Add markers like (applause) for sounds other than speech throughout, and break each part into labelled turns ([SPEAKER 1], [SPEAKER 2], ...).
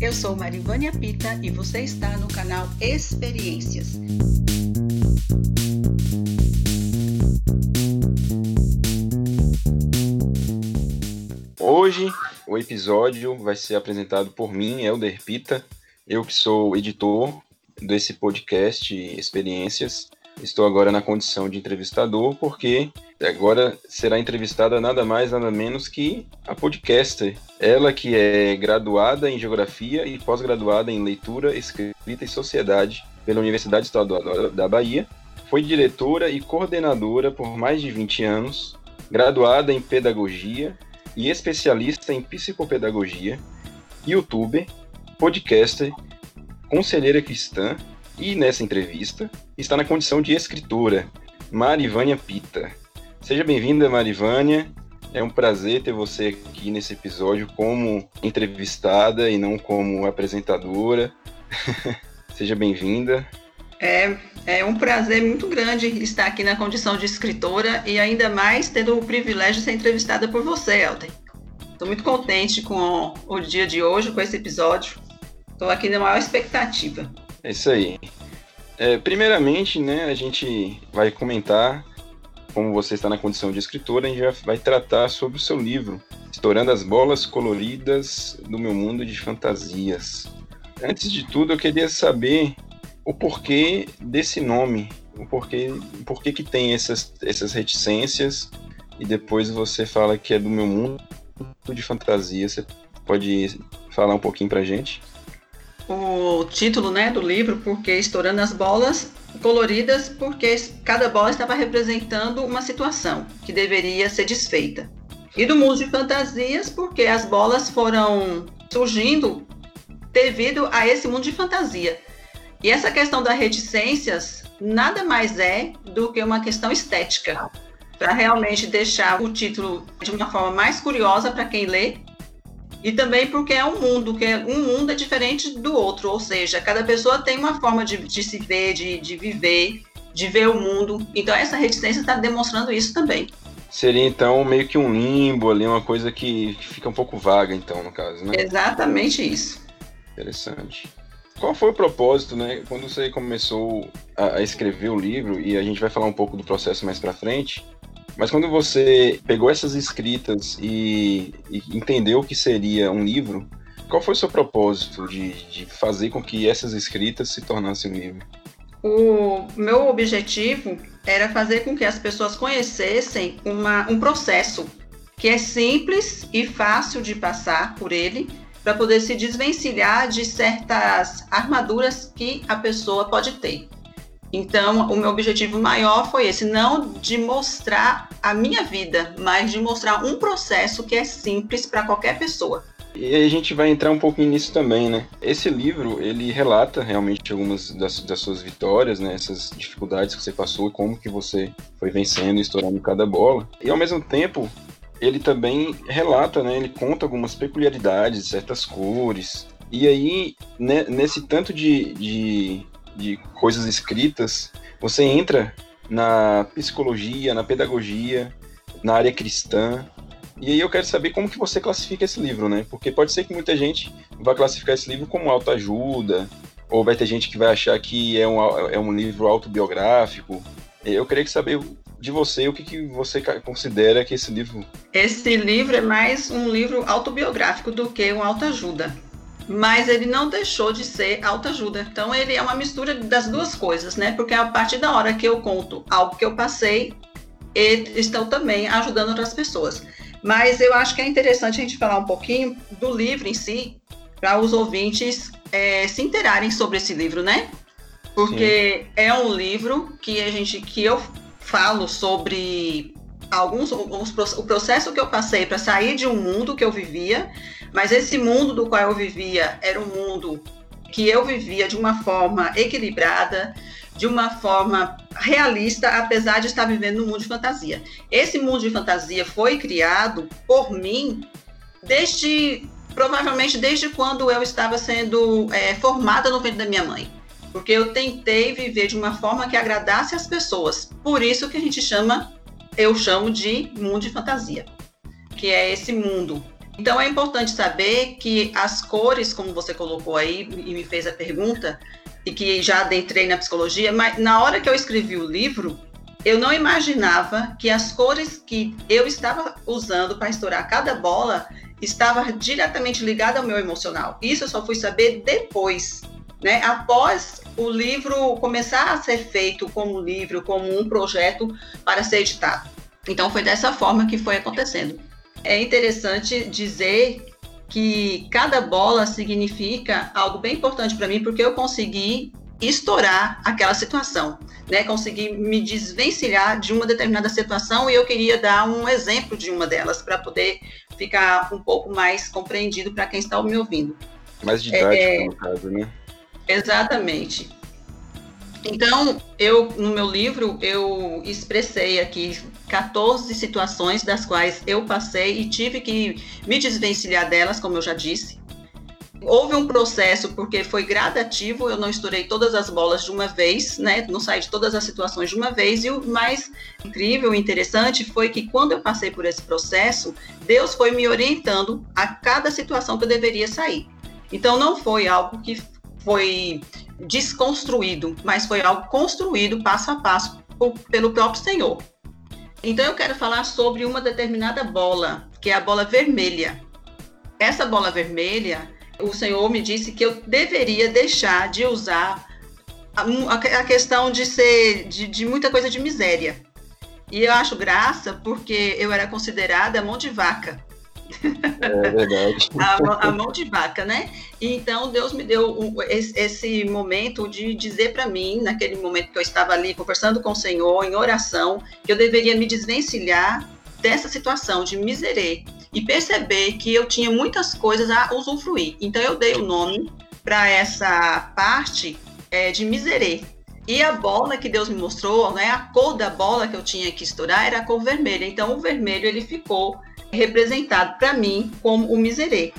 [SPEAKER 1] Eu sou Marivânia Pita e você está no canal Experiências.
[SPEAKER 2] Hoje o episódio vai ser apresentado por mim, Helder Pita, eu que sou editor desse podcast Experiências. Estou agora na condição de entrevistador, porque agora será entrevistada nada mais, nada menos que a podcaster. Ela que é graduada em Geografia e pós-graduada em Leitura, Escrita e Sociedade pela Universidade Estadual da Bahia. Foi diretora e coordenadora por mais de 20 anos, graduada em Pedagogia e especialista em Psicopedagogia, youtuber, podcaster, conselheira cristã e, nessa entrevista, está na condição de escritora, Marivânia Pita. Seja bem-vinda, Marivânia. É um prazer ter você aqui nesse episódio como entrevistada e não como apresentadora. (laughs) Seja bem-vinda.
[SPEAKER 1] É, é um prazer muito grande estar aqui na condição de escritora e ainda mais tendo o privilégio de ser entrevistada por você, Elton. Estou muito contente com o dia de hoje, com esse episódio. Estou aqui na maior expectativa.
[SPEAKER 2] É isso aí. É, primeiramente, né, a gente vai comentar como você está na condição de escritora, a gente vai tratar sobre o seu livro, Estourando as Bolas Coloridas do Meu Mundo de Fantasias. Antes de tudo, eu queria saber o porquê desse nome, o porquê, o porquê que tem essas, essas reticências, e depois você fala que é do meu mundo de fantasia. Você pode falar um pouquinho pra gente?
[SPEAKER 1] O título né, do livro, Porque Estourando as Bolas, coloridas porque cada bola estava representando uma situação que deveria ser desfeita. E do mundo de fantasias, porque as bolas foram surgindo devido a esse mundo de fantasia. E essa questão das reticências nada mais é do que uma questão estética, para realmente deixar o título de uma forma mais curiosa para quem lê e também porque é um mundo, que um mundo é diferente do outro, ou seja, cada pessoa tem uma forma de, de se ver, de, de viver, de ver o mundo. Então essa reticência está demonstrando isso também.
[SPEAKER 2] Seria então meio que um limbo ali, uma coisa que fica um pouco vaga, então, no caso, né?
[SPEAKER 1] Exatamente isso.
[SPEAKER 2] Interessante. Qual foi o propósito, né? Quando você começou a, a escrever o livro, e a gente vai falar um pouco do processo mais para frente, mas quando você pegou essas escritas e, e entendeu que seria um livro, qual foi o seu propósito de, de fazer com que essas escritas se tornassem um livro?
[SPEAKER 1] O meu objetivo era fazer com que as pessoas conhecessem uma, um processo que é simples e fácil de passar por ele para poder se desvencilhar de certas armaduras que a pessoa pode ter. Então, o meu objetivo maior foi esse, não de mostrar a minha vida, mas de mostrar um processo que é simples para qualquer pessoa.
[SPEAKER 2] E a gente vai entrar um pouquinho nisso também, né? Esse livro, ele relata realmente algumas das, das suas vitórias, né? Essas dificuldades que você passou como que você foi vencendo e estourando cada bola. E ao mesmo tempo, ele também relata, né? Ele conta algumas peculiaridades, certas cores. E aí, né, nesse tanto de, de de coisas escritas, você entra na psicologia, na pedagogia, na área cristã. E aí eu quero saber como que você classifica esse livro, né? Porque pode ser que muita gente vá classificar esse livro como autoajuda, ou vai ter gente que vai achar que é um, é um livro autobiográfico. Eu queria saber de você o que, que você considera que esse livro.
[SPEAKER 1] Esse livro é mais um livro autobiográfico do que um autoajuda mas ele não deixou de ser autoajuda. Então ele é uma mistura das duas coisas, né? Porque a partir da hora que eu conto algo que eu passei, estão também ajudando outras pessoas. Mas eu acho que é interessante a gente falar um pouquinho do livro em si, para os ouvintes é, se interarem sobre esse livro, né? Porque Sim. é um livro que a gente que eu falo sobre alguns os, o processo que eu passei para sair de um mundo que eu vivia mas esse mundo do qual eu vivia era um mundo que eu vivia de uma forma equilibrada, de uma forma realista, apesar de estar vivendo num mundo de fantasia. Esse mundo de fantasia foi criado por mim desde provavelmente desde quando eu estava sendo é, formada no ventre da minha mãe, porque eu tentei viver de uma forma que agradasse as pessoas. Por isso que a gente chama eu chamo de mundo de fantasia, que é esse mundo. Então é importante saber que as cores, como você colocou aí e me fez a pergunta, e que já adentrei na psicologia, mas na hora que eu escrevi o livro, eu não imaginava que as cores que eu estava usando para estourar cada bola estava diretamente ligada ao meu emocional. Isso eu só fui saber depois, né? Após o livro começar a ser feito como livro, como um projeto para ser editado. Então foi dessa forma que foi acontecendo. É interessante dizer que cada bola significa algo bem importante para mim, porque eu consegui estourar aquela situação, né? Consegui me desvencilhar de uma determinada situação e eu queria dar um exemplo de uma delas para poder ficar um pouco mais compreendido para quem está me ouvindo.
[SPEAKER 2] Mais didático, é, no caso, né?
[SPEAKER 1] Exatamente. Então, eu no meu livro eu expressei aqui 14 situações das quais eu passei e tive que me desvencilhar delas, como eu já disse. Houve um processo porque foi gradativo, eu não estourei todas as bolas de uma vez, né? Não saí de todas as situações de uma vez. E o mais incrível e interessante foi que quando eu passei por esse processo, Deus foi me orientando a cada situação que eu deveria sair. Então não foi algo que foi desconstruído, mas foi algo construído passo a passo por, pelo próprio Senhor. Então eu quero falar sobre uma determinada bola, que é a bola vermelha. Essa bola vermelha, o Senhor me disse que eu deveria deixar de usar a, a questão de ser de, de, muita coisa de miséria. E eu acho graça porque eu era considerada mão de vaca.
[SPEAKER 2] É verdade. (laughs)
[SPEAKER 1] a, a, mão de vaca, né? E então Deus me deu esse, esse, momento de dizer para mim, naquele momento que eu estava ali conversando com o Senhor, em oração, que eu deveria me desvencilhar dessa situação de miserê e perceber que eu tinha muitas coisas a usufruir. Então eu dei o nome para essa parte é, de miserê. E a bola que Deus me mostrou, né, a cor da bola que eu tinha que estourar era a cor vermelha. Então o vermelho ele ficou representado para mim como o miserê.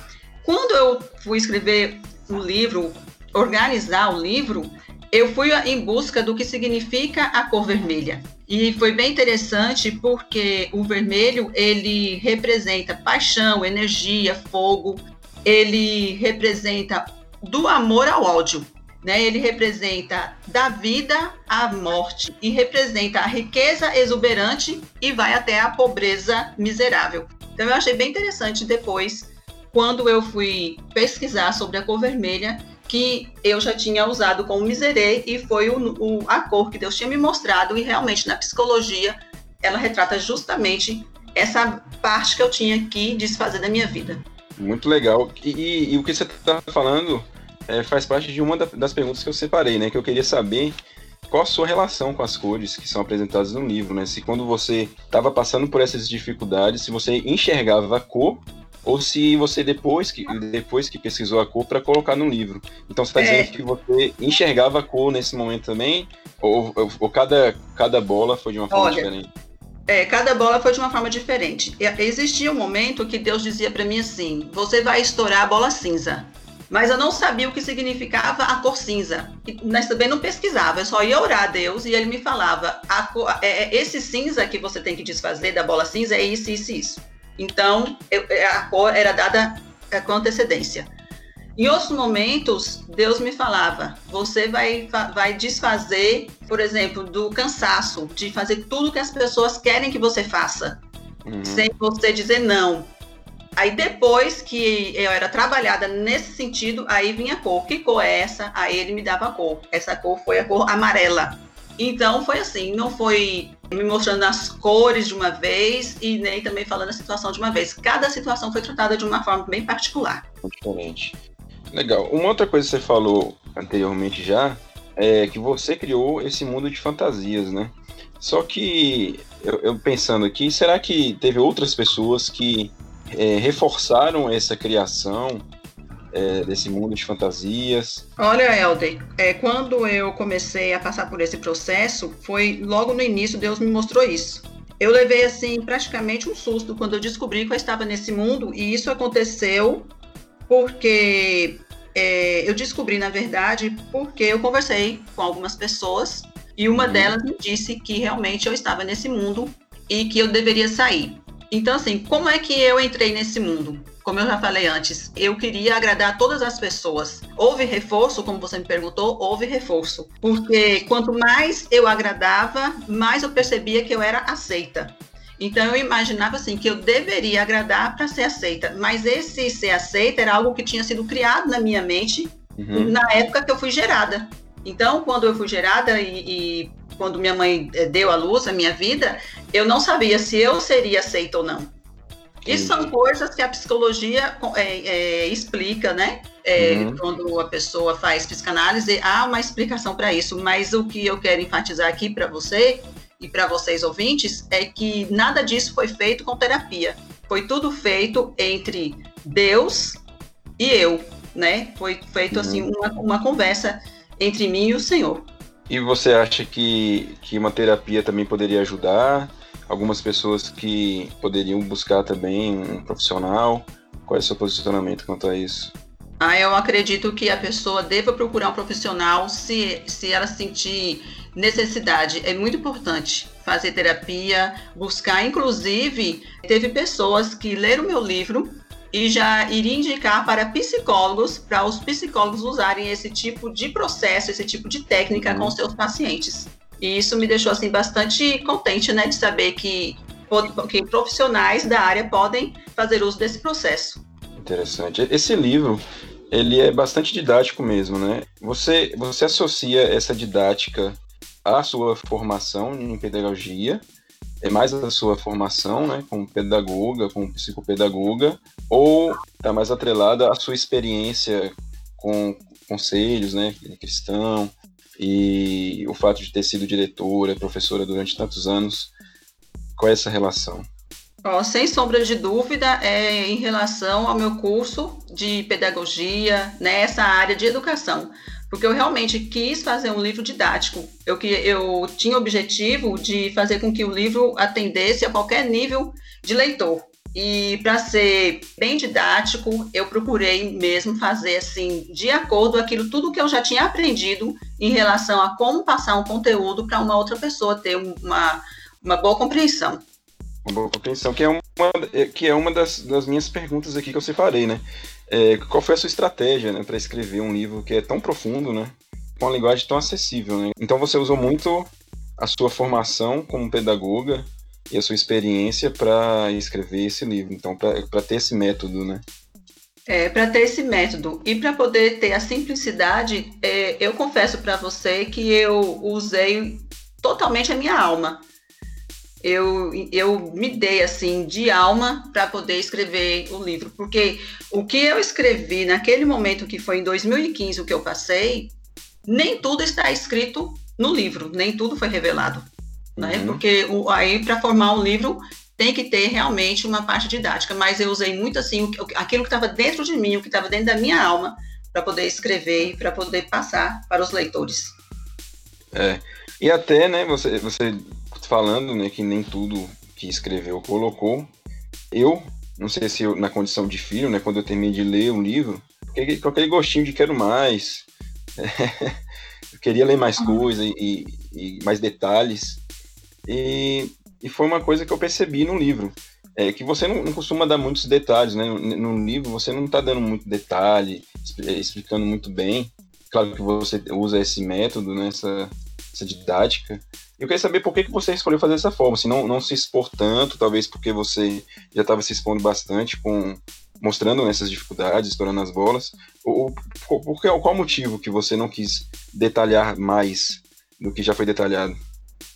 [SPEAKER 1] Quando eu fui escrever o livro, organizar o livro, eu fui em busca do que significa a cor vermelha. E foi bem interessante porque o vermelho ele representa paixão, energia, fogo. Ele representa do amor ao ódio, né? Ele representa da vida à morte e representa a riqueza exuberante e vai até a pobreza miserável. Então eu achei bem interessante depois, quando eu fui pesquisar sobre a cor vermelha, que eu já tinha usado como miserê e foi o, o, a cor que Deus tinha me mostrado e realmente na psicologia ela retrata justamente essa parte que eu tinha que desfazer da minha vida.
[SPEAKER 2] Muito legal. E, e, e o que você está falando é, faz parte de uma das perguntas que eu separei, né? Que eu queria saber qual a sua relação com as cores que são apresentadas no livro, né? Se quando você estava passando por essas dificuldades, se você enxergava a cor ou se você depois que depois que pesquisou a cor para colocar no livro. Então você está é. dizendo que você enxergava a cor nesse momento também, ou, ou, ou cada cada bola foi de uma forma Olha, diferente?
[SPEAKER 1] É, cada bola foi de uma forma diferente. Existia um momento que Deus dizia para mim assim: você vai estourar a bola cinza mas eu não sabia o que significava a cor cinza. Nós também não pesquisava, eu só ia orar a Deus e ele me falava: cor, é, é, esse cinza que você tem que desfazer da bola cinza é isso, isso, isso. Então, eu, é, a cor era dada é, com antecedência. Em outros momentos, Deus me falava: você vai, vai desfazer, por exemplo, do cansaço, de fazer tudo que as pessoas querem que você faça, uhum. sem você dizer não. Aí depois que eu era trabalhada nesse sentido, aí vinha a cor. Que cor é essa? Aí ele me dava a cor. Essa cor foi a cor amarela. Então foi assim, não foi me mostrando as cores de uma vez e nem também falando a situação de uma vez. Cada situação foi tratada de uma forma bem particular.
[SPEAKER 2] Diferente. Legal. Uma outra coisa que você falou anteriormente já é que você criou esse mundo de fantasias, né? Só que eu, eu pensando aqui, será que teve outras pessoas que é, reforçaram essa criação é, desse mundo de fantasias?
[SPEAKER 1] Olha, Helder, é, quando eu comecei a passar por esse processo, foi logo no início Deus me mostrou isso. Eu levei assim praticamente um susto quando eu descobri que eu estava nesse mundo e isso aconteceu porque é, eu descobri na verdade porque eu conversei com algumas pessoas e uma uhum. delas me disse que realmente eu estava nesse mundo e que eu deveria sair. Então, assim, como é que eu entrei nesse mundo? Como eu já falei antes, eu queria agradar todas as pessoas. Houve reforço, como você me perguntou, houve reforço. Porque quanto mais eu agradava, mais eu percebia que eu era aceita. Então eu imaginava assim que eu deveria agradar para ser aceita, mas esse ser aceita era algo que tinha sido criado na minha mente uhum. na época que eu fui gerada. Então, quando eu fui gerada e, e quando minha mãe eh, deu à luz a minha vida, eu não sabia se eu seria aceita ou não. Isso são coisas que a psicologia é, é, explica, né? É, uhum. Quando a pessoa faz psicanálise, há uma explicação para isso. Mas o que eu quero enfatizar aqui para você e para vocês ouvintes é que nada disso foi feito com terapia. Foi tudo feito entre Deus e eu, né? Foi feito assim uhum. uma, uma conversa entre mim e o Senhor.
[SPEAKER 2] E você acha que, que uma terapia também poderia ajudar? Algumas pessoas que poderiam buscar também um profissional? Qual é o seu posicionamento quanto a isso?
[SPEAKER 1] Ah, eu acredito que a pessoa deva procurar um profissional se, se ela sentir necessidade. É muito importante fazer terapia, buscar. Inclusive, teve pessoas que leram meu livro e já iria indicar para psicólogos, para os psicólogos usarem esse tipo de processo, esse tipo de técnica com uhum. seus pacientes. E isso me deixou assim bastante contente, né, de saber que, que profissionais da área podem fazer uso desse processo.
[SPEAKER 2] Interessante. Esse livro, ele é bastante didático mesmo, né? Você, você associa essa didática à sua formação em pedagogia, é mais a sua formação, né, como pedagoga, como psicopedagoga, ou está mais atrelada à sua experiência com conselhos, né, cristão, e o fato de ter sido diretora, professora durante tantos anos, qual é essa relação?
[SPEAKER 1] Sem sombra de dúvida, é em relação ao meu curso de pedagogia nessa área de educação porque eu realmente quis fazer um livro didático. Eu, eu tinha o objetivo de fazer com que o livro atendesse a qualquer nível de leitor. E para ser bem didático, eu procurei mesmo fazer assim, de acordo com aquilo tudo que eu já tinha aprendido em relação a como passar um conteúdo para uma outra pessoa ter uma, uma boa compreensão.
[SPEAKER 2] Uma boa compreensão, que é uma, que é uma das, das minhas perguntas aqui que eu separei, né? É, qual foi a sua estratégia né, para escrever um livro que é tão profundo, né? Com uma linguagem tão acessível, né? Então você usou muito a sua formação como pedagoga e a sua experiência para escrever esse livro, então para ter esse método, né?
[SPEAKER 1] É, para ter esse método e para poder ter a simplicidade, é, eu confesso para você que eu usei totalmente a minha alma eu, eu me dei assim de alma para poder escrever o livro, porque o que eu escrevi naquele momento que foi em 2015 o que eu passei, nem tudo está escrito no livro, nem tudo foi revelado, né? Uhum. Porque o, aí para formar um livro tem que ter realmente uma parte didática, mas eu usei muito assim aquilo que estava dentro de mim, o que estava dentro da minha alma para poder escrever e para poder passar para os leitores.
[SPEAKER 2] É. E até, né, você, você falando, né, que nem tudo que escreveu colocou. Eu, não sei se eu, na condição de filho, né, quando eu terminei de ler um livro, com aquele gostinho de quero mais, (laughs) eu queria ler mais coisas e, e, mais detalhes. E, e foi uma coisa que eu percebi no livro. É que você não, não costuma dar muitos detalhes, né? No, no livro você não está dando muito detalhe, explicando muito bem. Claro que você usa esse método, né? essa, essa didática, eu queria saber por que, que você escolheu fazer dessa forma, assim, não, não se expor tanto, talvez porque você já estava se expondo bastante com mostrando essas dificuldades, estourando as bolas. Ou, por, qual, qual motivo que você não quis detalhar mais do que já foi detalhado?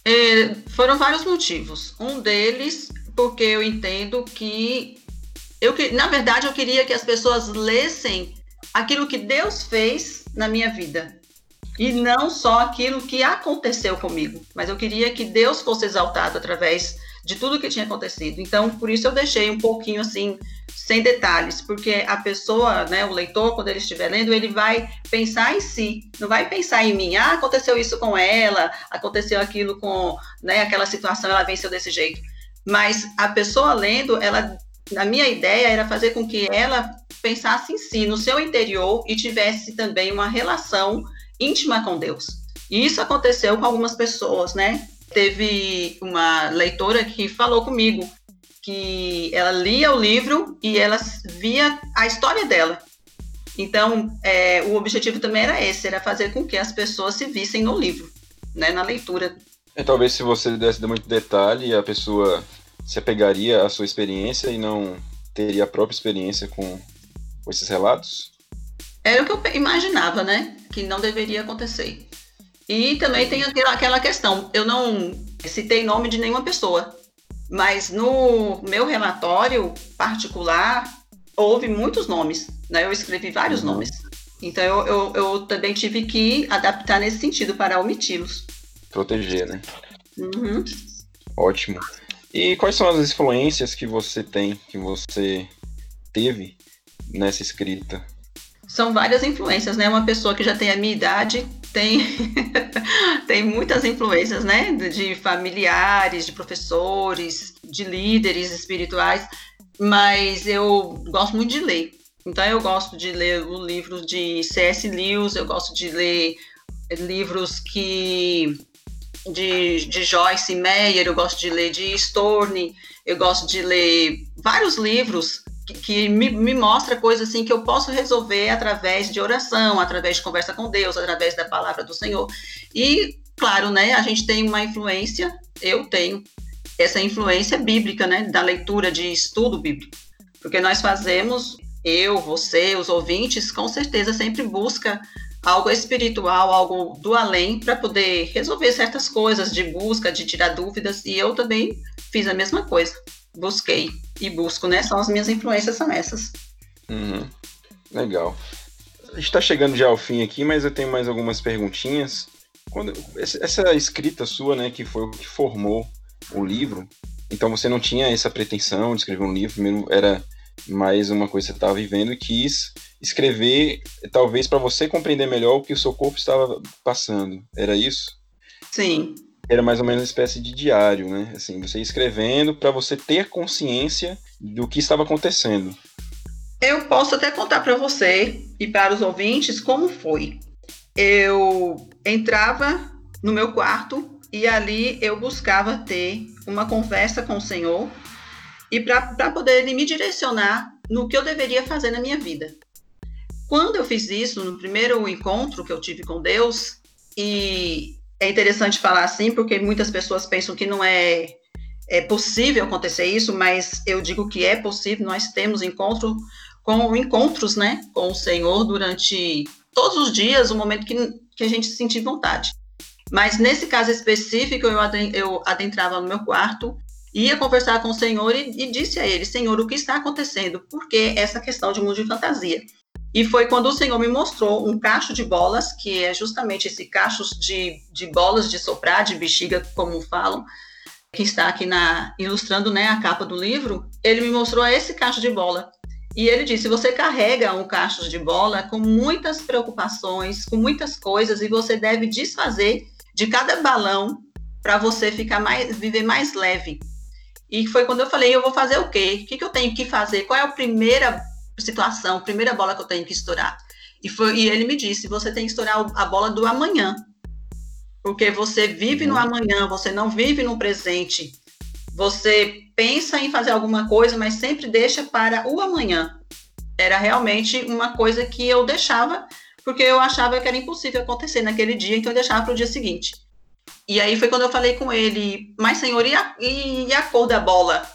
[SPEAKER 1] É, foram vários motivos. Um deles, porque eu entendo que eu na verdade eu queria que as pessoas lessem aquilo que Deus fez na minha vida e não só aquilo que aconteceu comigo, mas eu queria que Deus fosse exaltado através de tudo que tinha acontecido. Então, por isso eu deixei um pouquinho assim, sem detalhes, porque a pessoa, né, o leitor, quando ele estiver lendo, ele vai pensar em si, não vai pensar em mim. Ah, aconteceu isso com ela, aconteceu aquilo com, né, aquela situação, ela venceu desse jeito. Mas a pessoa lendo, ela, a minha ideia era fazer com que ela pensasse em si, no seu interior e tivesse também uma relação íntima com Deus. E isso aconteceu com algumas pessoas, né? teve uma leitora que falou comigo que ela lia o livro e ela via a história dela. Então, é, o objetivo também era esse, era fazer com que as pessoas se vissem no livro, né, na leitura.
[SPEAKER 2] É, talvez se você desse muito detalhe, a pessoa se apegaria à sua experiência e não teria a própria experiência com, com esses relatos?
[SPEAKER 1] Era o que eu imaginava, né? Que não deveria acontecer. E também tem aquela questão, eu não citei nome de nenhuma pessoa, mas no meu relatório particular houve muitos nomes, né? Eu escrevi vários uhum. nomes. Então eu, eu, eu, também tive que adaptar nesse sentido para omiti-los.
[SPEAKER 2] Proteger, né?
[SPEAKER 1] Uhum.
[SPEAKER 2] Ótimo. E quais são as influências que você tem, que você teve nessa escrita?
[SPEAKER 1] São várias influências, né? Uma pessoa que já tem a minha idade tem, (laughs) tem muitas influências, né? De familiares, de professores, de líderes espirituais, mas eu gosto muito de ler. Então eu gosto de ler o livro de C.S. Lewis, eu gosto de ler livros que de, de Joyce Meyer, eu gosto de ler de Storni, eu gosto de ler vários livros que, me, me, mostra coisas assim que eu posso resolver através de oração, através de conversa com Deus, através da palavra do Senhor. E, claro, né, a gente tem uma influência, eu tenho essa influência bíblica, né, da leitura de estudo bíblico. Porque nós fazemos, eu, você, os ouvintes, com certeza sempre busca algo espiritual, algo do além, para poder resolver certas coisas de busca, de tirar dúvidas, e eu também fiz a mesma coisa busquei e busco, né? São as minhas influências, são essas.
[SPEAKER 2] Uhum. Legal. A gente está chegando já ao fim aqui, mas eu tenho mais algumas perguntinhas. Quando essa escrita sua, né, que foi o que formou o livro, então você não tinha essa pretensão de escrever um livro, mesmo era mais uma coisa que você estava vivendo e quis escrever, talvez para você compreender melhor o que o seu corpo estava passando. Era isso?
[SPEAKER 1] Sim
[SPEAKER 2] era mais ou menos uma espécie de diário, né? Assim, você escrevendo para você ter consciência do que estava acontecendo.
[SPEAKER 1] Eu posso até contar para você e para os ouvintes como foi. Eu entrava no meu quarto e ali eu buscava ter uma conversa com o Senhor e para poder ele me direcionar no que eu deveria fazer na minha vida. Quando eu fiz isso, no primeiro encontro que eu tive com Deus, e é interessante falar assim, porque muitas pessoas pensam que não é, é possível acontecer isso, mas eu digo que é possível, nós temos encontro com encontros né, com o Senhor durante todos os dias, o momento que, que a gente sentir vontade. Mas nesse caso específico, eu, adentrava no meu quarto, ia conversar com o Senhor e, e disse a ele: Senhor, o que está acontecendo? Por que essa questão de mundo de fantasia? E foi quando o Senhor me mostrou um cacho de bolas, que é justamente esse cacho de, de bolas de soprar, de bexiga, como falam, que está aqui na ilustrando né, a capa do livro. Ele me mostrou esse cacho de bola. E ele disse: você carrega um cacho de bola com muitas preocupações, com muitas coisas, e você deve desfazer de cada balão para você ficar mais, viver mais leve. E foi quando eu falei: eu vou fazer o quê? O que, que eu tenho que fazer? Qual é a primeira situação, primeira bola que eu tenho que estourar. E, foi, e ele me disse: você tem que estourar a bola do amanhã. Porque você vive no uhum. amanhã, você não vive no presente. Você pensa em fazer alguma coisa, mas sempre deixa para o amanhã. Era realmente uma coisa que eu deixava, porque eu achava que era impossível acontecer naquele dia, então eu deixava para o dia seguinte. E aí foi quando eu falei com ele, mas senhor, e a, e a cor da bola?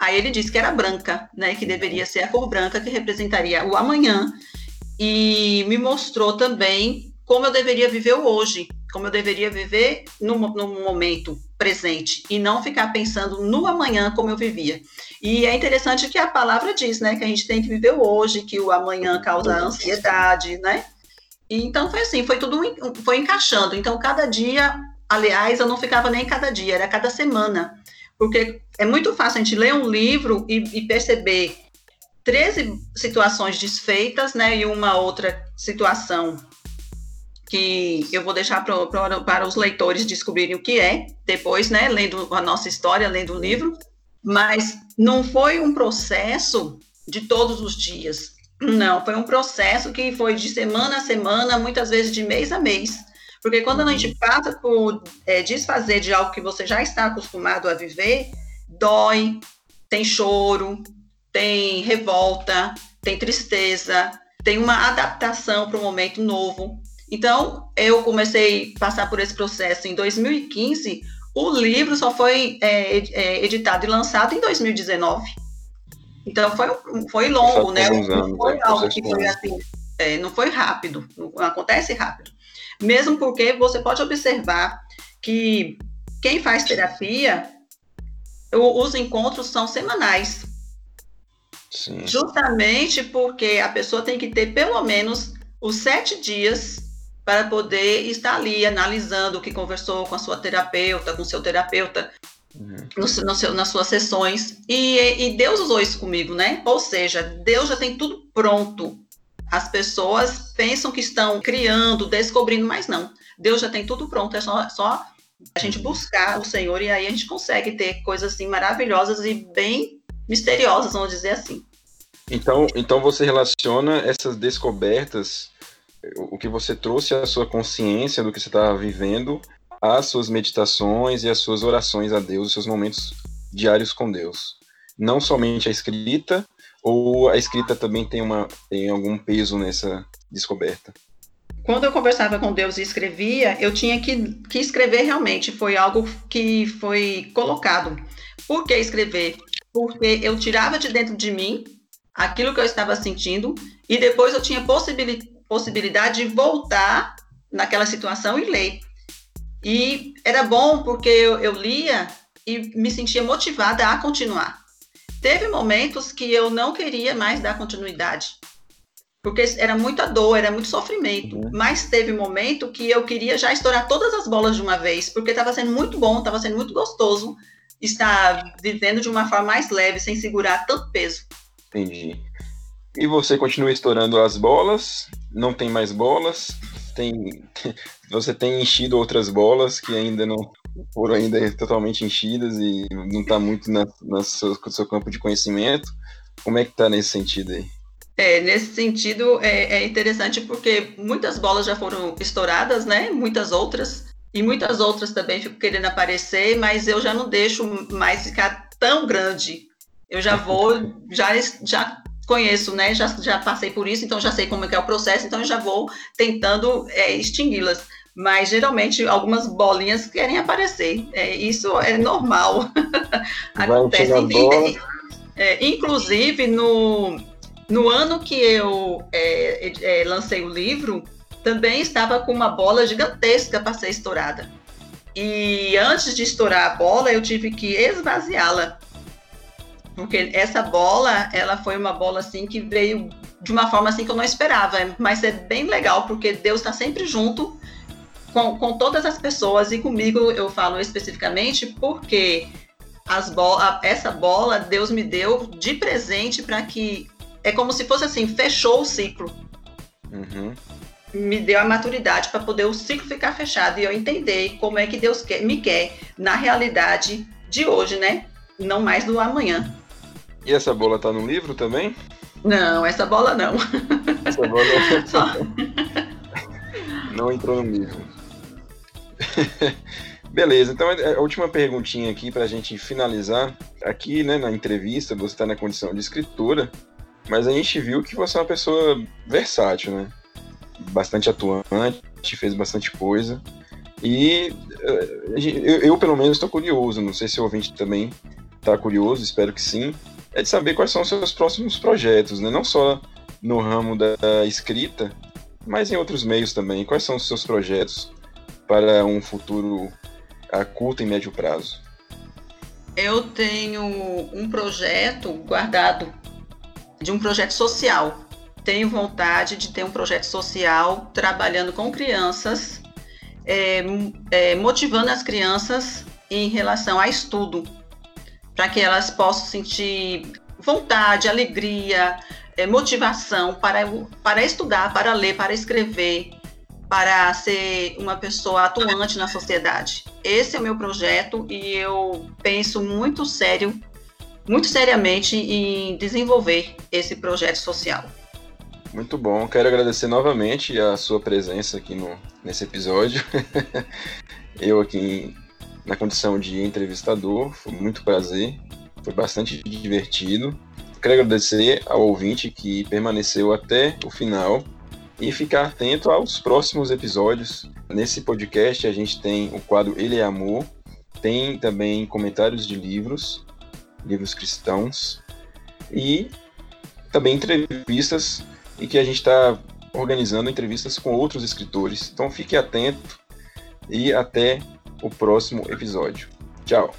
[SPEAKER 1] Aí ele disse que era branca, né, que deveria ser a cor branca que representaria o amanhã e me mostrou também como eu deveria viver o hoje, como eu deveria viver no, no momento presente e não ficar pensando no amanhã como eu vivia. E é interessante que a palavra diz, né, que a gente tem que viver o hoje, que o amanhã causa ansiedade, né? E então foi assim, foi tudo foi encaixando. Então cada dia, aliás, eu não ficava nem cada dia, era cada semana porque é muito fácil a gente ler um livro e, e perceber 13 situações desfeitas, né, e uma outra situação que eu vou deixar pro, pro, para os leitores descobrirem o que é, depois, né, lendo a nossa história, lendo o livro, mas não foi um processo de todos os dias, não, foi um processo que foi de semana a semana, muitas vezes de mês a mês, Porque quando a gente passa por é, desfazer de algo que você já está acostumado a viver, dói, tem choro, tem revolta, tem tristeza, tem uma adaptação para um momento novo. Então, eu comecei a passar por esse processo em 2015. O livro só foi é, é, editado e lançado em 2019. Então, foi, foi longo, né? Não foi né? algo que foi assim, é, não foi rápido, não acontece rápido. Mesmo porque você pode observar que quem faz terapia, os encontros são semanais. Sim. Justamente porque a pessoa tem que ter pelo menos os sete dias para poder estar ali analisando o que conversou com a sua terapeuta, com o seu terapeuta, uhum. no, no seu, nas suas sessões. E, e Deus usou isso comigo, né? Ou seja, Deus já tem tudo pronto. As pessoas pensam que estão criando, descobrindo, mas não. Deus já tem tudo pronto, é só, só a gente buscar o Senhor e aí a gente consegue ter coisas assim maravilhosas e bem misteriosas, vamos dizer assim.
[SPEAKER 2] Então, então você relaciona essas descobertas o que você trouxe à sua consciência do que você estava vivendo, às suas meditações e às suas orações a Deus, os seus momentos diários com Deus. Não somente a escrita, ou a escrita também tem, uma, tem algum peso nessa descoberta?
[SPEAKER 1] Quando eu conversava com Deus e escrevia, eu tinha que, que escrever realmente. Foi algo que foi colocado. Por que escrever? Porque eu tirava de dentro de mim aquilo que eu estava sentindo e depois eu tinha possibilidade possibilidade de voltar naquela situação e ler. E era bom porque eu, eu lia e me sentia motivada a continuar. Teve momentos que eu não queria mais dar continuidade, porque era muita dor, era muito sofrimento. Uhum. Mas teve momento que eu queria já estourar todas as bolas de uma vez, porque estava sendo muito bom, estava sendo muito gostoso estar vivendo de uma forma mais leve, sem segurar tanto peso.
[SPEAKER 2] Entendi. E você continua estourando as bolas, não tem mais bolas, tem (laughs) você tem enchido outras bolas que ainda não foram ainda totalmente enchidas e não está muito na, na seu, no seu campo de conhecimento. Como é que está nesse sentido aí?
[SPEAKER 1] É, nesse sentido é, é, interessante porque muitas bolas já foram estouradas, né? Muitas outras. E muitas outras também ficam querendo aparecer, mas eu já não deixo mais ficar tão grande. Eu já vou, já, já conheço, né? Já, já passei por isso, então já sei como é que é o processo, então eu já vou tentando é, extingui-las. Mas geralmente algumas bolinhas querem aparecer. É, isso é normal. (laughs) Acontece. É, inclusive, no, no ano que eu é, é, lancei o livro, também estava com uma bola gigantesca para ser estourada. E antes de estourar a bola, eu tive que esvaziá-la. Porque essa bola, ela foi uma bola assim que veio de uma forma assim que eu não esperava, mas é bem legal porque Deus está sempre junto com, com todas as pessoas. E comigo eu falo especificamente porque as essa bola Deus me deu de presente para que é como se fosse assim fechou o ciclo. Uhum. Me deu a maturidade para poder o ciclo ficar fechado e eu entender como é que Deus quer, me quer na realidade de hoje, né? Não mais do amanhã.
[SPEAKER 2] E essa bola tá no livro também?
[SPEAKER 1] Não, essa bola não. Essa bola (laughs) (laughs)
[SPEAKER 2] não entrou no livro. (laughs) Beleza, então a última perguntinha aqui para a gente finalizar. Aqui, né, na entrevista, você está na condição de escritora, mas a gente viu que você é uma pessoa versátil, né? Bastante atuante, fez bastante coisa. E eh, eu, eu pelo menos, estou curioso, não sei se o ouvinte também está curioso, espero que sim, é de saber quais são os seus próximos projetos, né? Não só no ramo da escrita, mas em outros meios também. Quais são os seus projetos para um futuro a curto e médio prazo?
[SPEAKER 1] Eu tenho um projeto guardado de um projeto social. Tenho vontade de ter um projeto social trabalhando com crianças, é, é, motivando as crianças em relação a estudo, para que elas possam sentir vontade, alegria, é, motivação para, para estudar, para ler, para escrever, para ser uma pessoa atuante na sociedade. Esse é o meu projeto e eu penso muito sério, muito seriamente em desenvolver esse projeto social.
[SPEAKER 2] Muito bom. Quero agradecer novamente a sua presença aqui no, nesse episódio. (laughs) Eu aqui na condição de entrevistador, foi muito prazer, foi bastante divertido. Quero agradecer ao ouvinte que permaneceu até o final e ficar atento aos próximos episódios. Nesse podcast a gente tem o quadro Ele é Amor, tem também comentários de livros, livros cristãos e também entrevistas e que a gente está organizando entrevistas com outros escritores. Então fique atento e até o próximo episódio. Tchau!